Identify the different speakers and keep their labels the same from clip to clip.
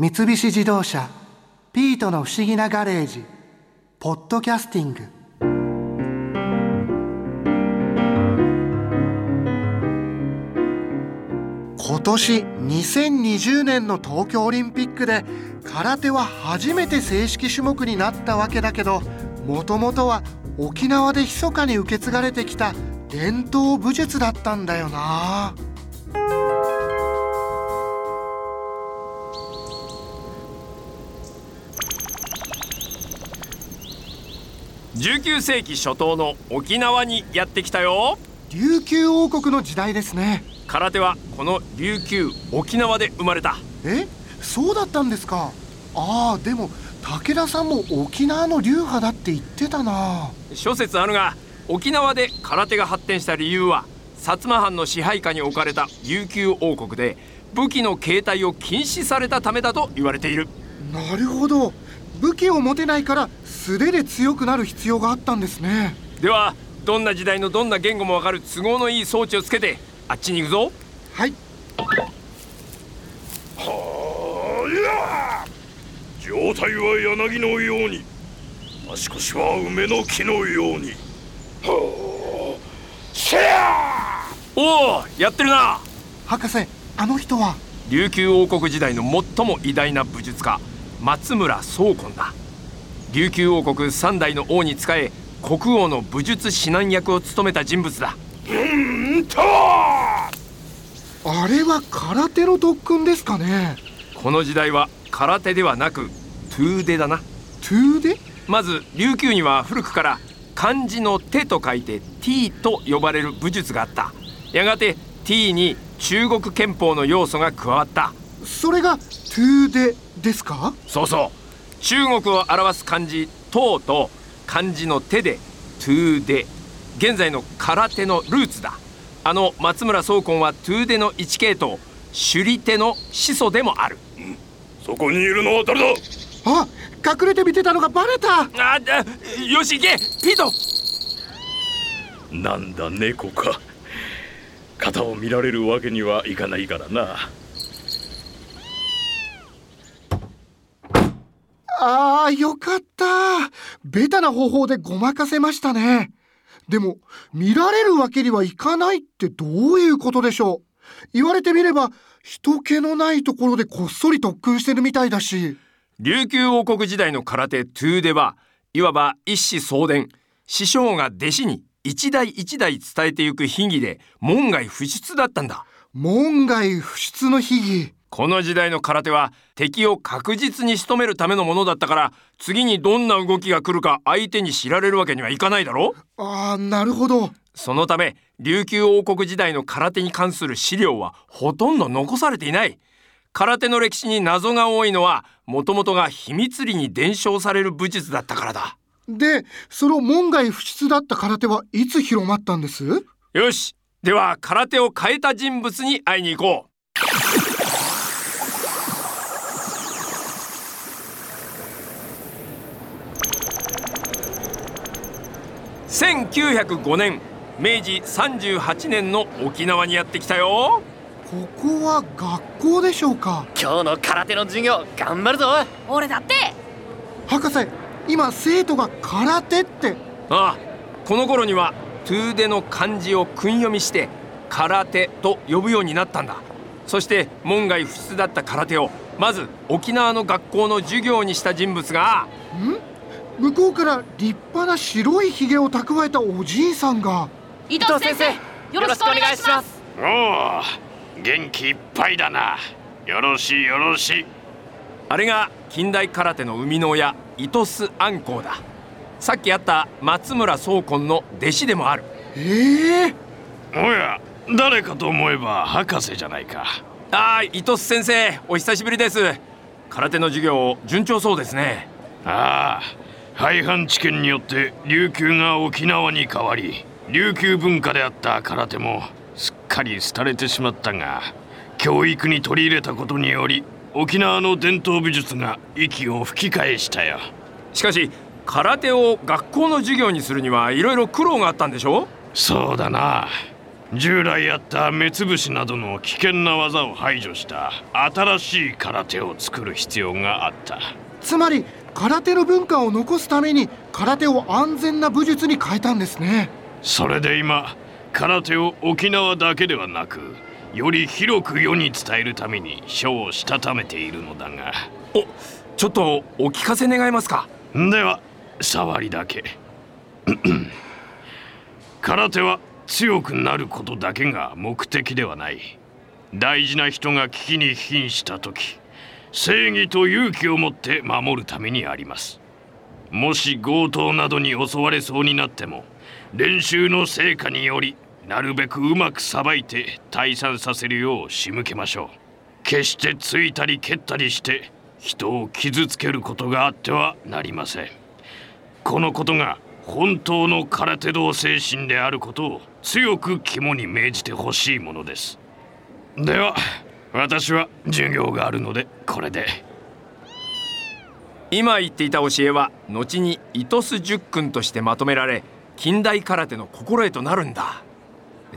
Speaker 1: 三菱自動車「ピートの不思議なガレージ」「ポッドキャスティング」今年2020年の東京オリンピックで空手は初めて正式種目になったわけだけどもともとは沖縄で密かに受け継がれてきた伝統武術だったんだよな。
Speaker 2: 19世紀初頭の沖縄にやってきたよ。
Speaker 1: 琉球王国の時代ですね。
Speaker 2: 空手はこの琉球沖縄で生まれた。
Speaker 1: え？そうだったんですか？ああでも武田さんも沖縄の流派だって言ってたな。
Speaker 2: 諸説あるが沖縄で空手が発展した理由は薩摩藩の支配下に置かれた琉球王国で武器の携帯を禁止されたためだと言われている。
Speaker 1: なるほど武器を持てないから素手で強くなる必要があったんですね。
Speaker 2: ではどんな時代のどんな言語もわかる都合のいい装置をつけてあっちに行くぞ。
Speaker 1: はい。
Speaker 3: はや状態は柳のように。足腰は梅の木のように。はあ
Speaker 2: おおやってるな。
Speaker 1: 博士あの人は？
Speaker 2: 琉球王国時代の最も偉大な武術家松村宗根だ。琉球王国三代の王に仕え国王の武術指南役を務めた人物だ。
Speaker 3: うんと！
Speaker 1: あれは空手の特訓ですかね？
Speaker 2: この時代は空手ではなくトゥーデだな。
Speaker 1: トゥーデ？
Speaker 2: まず琉球には古くから漢字の手と書いて T と呼ばれる武術があった。やがて T に中国憲法の要素が加わった。
Speaker 1: それがトゥーデですか？
Speaker 2: そうそう。中国を表す漢字「唐」と漢字の手で「トゥーデ」現在の空手のルーツだ。あの松村宗根はトゥーデの一系統首里手の始祖でもある。
Speaker 3: そこにいるのは誰だ？
Speaker 1: あ隠れて見てたのがバレた。
Speaker 2: ああよし行け！ピート！
Speaker 3: なんだ猫か。肩を見られるわけにはいかないからな
Speaker 1: ああよかった。ベタな方法でごまかせましたね。でも見られるわけにはいかないってどういうことでしょう。言われてみれば人気のないところでこっそり特訓してるみたいだし。
Speaker 2: 琉球王国時代の空手トゥーデはいわば一子相伝。師匠が弟子に一代一代伝えていく秘技で門外不出だったんだ。
Speaker 1: 門外不出の秘技
Speaker 2: この時代の空手は敵を確実に仕留めるためのものだったから次にどんな動きが来るか相手に知られるわけにはいかないだろ？
Speaker 1: ああなるほど。
Speaker 2: そのため琉球王国時代の空手に関する資料はほとんど残されていない。空手の歴史に謎が多いのはもともとが秘密裏に伝承される武術だったからだ。
Speaker 1: でその門外不出だった空手はいつ広まったんです？
Speaker 2: よし。では空手を変えた人物に会いに行こう1905年明治38年の沖縄にやってきたよ。
Speaker 1: ここは学校でしょうか？
Speaker 4: 今日の空手の授業頑張るぞ。
Speaker 5: 俺だって。
Speaker 1: 博士今生徒が空手って。
Speaker 2: ああこの頃にはトゥーデの漢字を訓読みして空手と呼ぶようになったんだ。そして門外不出だった空手をまず沖縄の学校の授業にした人物が
Speaker 1: 向こうから立派な白いひげを蓄えたおじいさんが。
Speaker 5: 伊藤先生よろしくお願いします。
Speaker 3: おお元気いっぱいだな。よろしいよろしい。
Speaker 2: あれが近代空手の生みの親伊藤須安光だ。さっきあった松村宗根の弟子でもある。
Speaker 1: ええ
Speaker 3: おや誰かと思えば博士じゃないか。
Speaker 2: ああ伊藤須先生お久しぶりです。空手の授業順調そうですね。
Speaker 3: ああ廃藩置県によって琉球が沖縄に変わり琉球文化であった空手もすっかり廃れてしまったが教育に取り入れたことにより沖縄の伝統美術が息を吹き返したよ。
Speaker 2: しかし空手を学校の授業にするにはいろいろ苦労があったんでしょ
Speaker 3: そうだな。従来あった目つぶしなどの危険な技を排除した新しい空手を作る必要があった。
Speaker 1: つまり空手の文化を残すために空手を安全な武術に変えたんですね。
Speaker 3: それで今空手を沖縄だけではなくより広く世に伝えるために書をしたためているのだが。
Speaker 2: おちょっとお聞かせ願えますか？
Speaker 3: では触りだけ。空手は強くなることだけが目的ではない。大事な人が危機に瀕した時正義と勇気を持って守るためにあります。もし強盗などに襲われそうになっても練習の成果によりなるべくうまくさばいて退散させるよう仕向けましょう。決してついたり蹴ったりして人を傷つけることがあってはなりません。このことが本当の空手道精神であることを強く肝に銘じてほしいものです。では私は授業があるのでこれで。
Speaker 2: 今言っていた教えは後に糸須十訓としてまとめられ近代空手の心得となるんだ。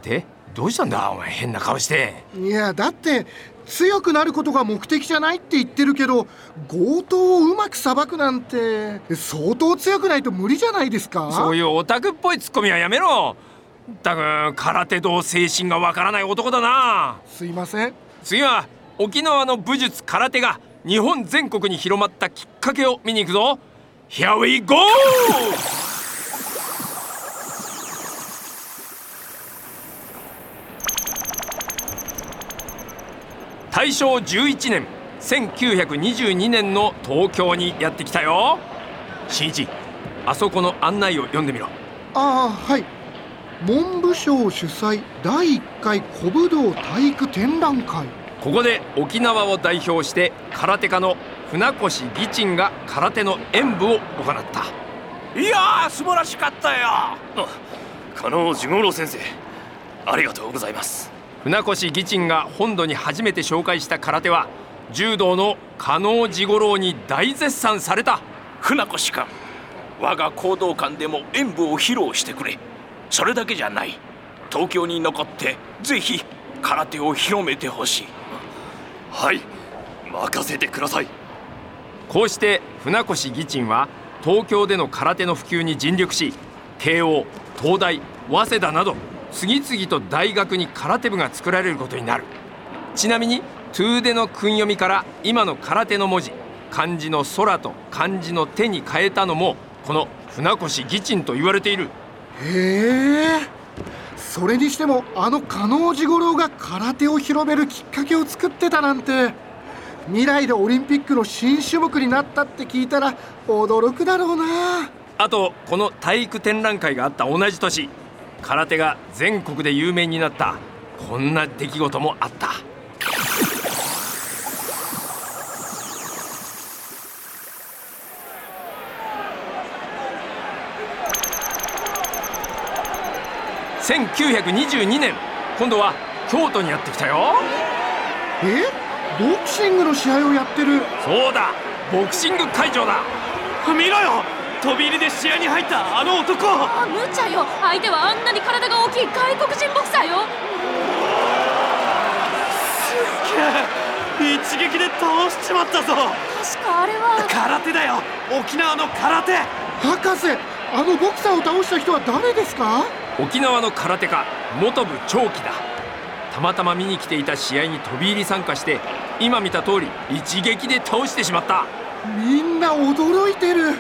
Speaker 2: でどうしたんだお前変な顔して。
Speaker 1: いやだって強くなることが目的じゃないって言ってるけど強盗をうまくさばくなんて相当強くないと無理じゃないですか？
Speaker 2: そういうオタクっぽいツッコミはやめろ。だく空手道精神がわからない男だな。
Speaker 1: すいません
Speaker 2: 次は沖縄の武術空手が日本全国に広まったきっかけを見に行くぞ。Here we go! 大正11年1922年の東京にやってきたよ。新一あそこの案内を読んでみろ。
Speaker 1: ああはい。文部省主催第1回古武道体育展覧会。
Speaker 2: ここで沖縄を代表して空手家の船越義珍が空手の演舞を行った。
Speaker 4: いやー素晴らしかったよ。あ加納寿五郎先生ありがとうございます。
Speaker 2: 船越義珍が本土に初めて紹介した空手は柔道の加納治五郎に大絶賛された。
Speaker 6: 船越君我が行動館でも演舞を披露してくれそれだけじゃない。東京に残ってぜひ空手を広めてほしい。
Speaker 4: はい。任せてください。
Speaker 2: こうして船越義珍は東京での空手の普及に尽力し慶応東大早稲田など次々と大学に空手部が作られることになる。ちなみにトゥーデの訓読みから今の空手の文字漢字の空と漢字の手に変えたのもこの船越義珍と言われている
Speaker 1: へえ。それにしてもあの加納治五郎が空手を広めるきっかけを作ってたなんて。未来でオリンピックの新種目になったって聞いたら驚くだろうな。
Speaker 2: あとこの体育展覧会があった同じ年空手が全国で有名になった。こんな出来事もあった。1922年今度は京都にやってきたよ。
Speaker 1: え？ボクシングの試合をやってる。
Speaker 2: そうだボクシング会場だ。
Speaker 4: 見ろよ飛び入りで試合に入ったあの男。
Speaker 5: あ無茶よ。相手はあんなに体が大きい外国人ボクサーよ。
Speaker 4: 一撃で倒しちまったぞ。
Speaker 5: 確かあれは。
Speaker 4: 空手だよ沖縄の空手。
Speaker 1: 博士あのボクサーを倒した人は誰ですか？
Speaker 2: 沖縄の空手家元部長期だ。たまたま見に来ていた試合に飛び入り参加して今見た通り一撃で倒してしまった。
Speaker 1: みんな驚いてる。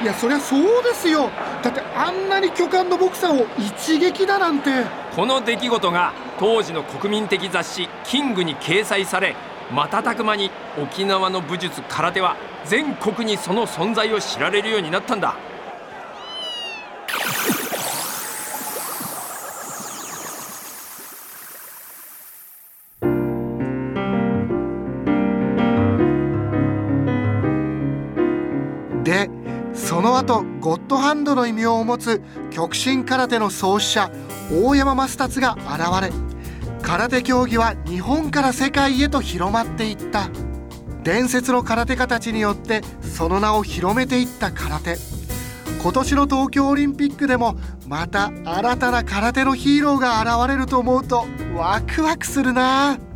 Speaker 1: いやそりゃそうですよ。だってあんなに巨漢のボクサーを一撃だなんて。
Speaker 2: この出来事が当時の国民的雑誌「キング」に掲載され瞬く間に沖縄の武術空手は全国にその存在を知られるようになったんだ
Speaker 1: ハンドの異名を持つ極真空手の創始者大山益達が現れ空手競技は日本から世界へと広まっていった。伝説の空手家たちによってその名を広めていった空手。今年の東京オリンピックでもまた新たな空手のヒーローが現れると思うとワクワクするな三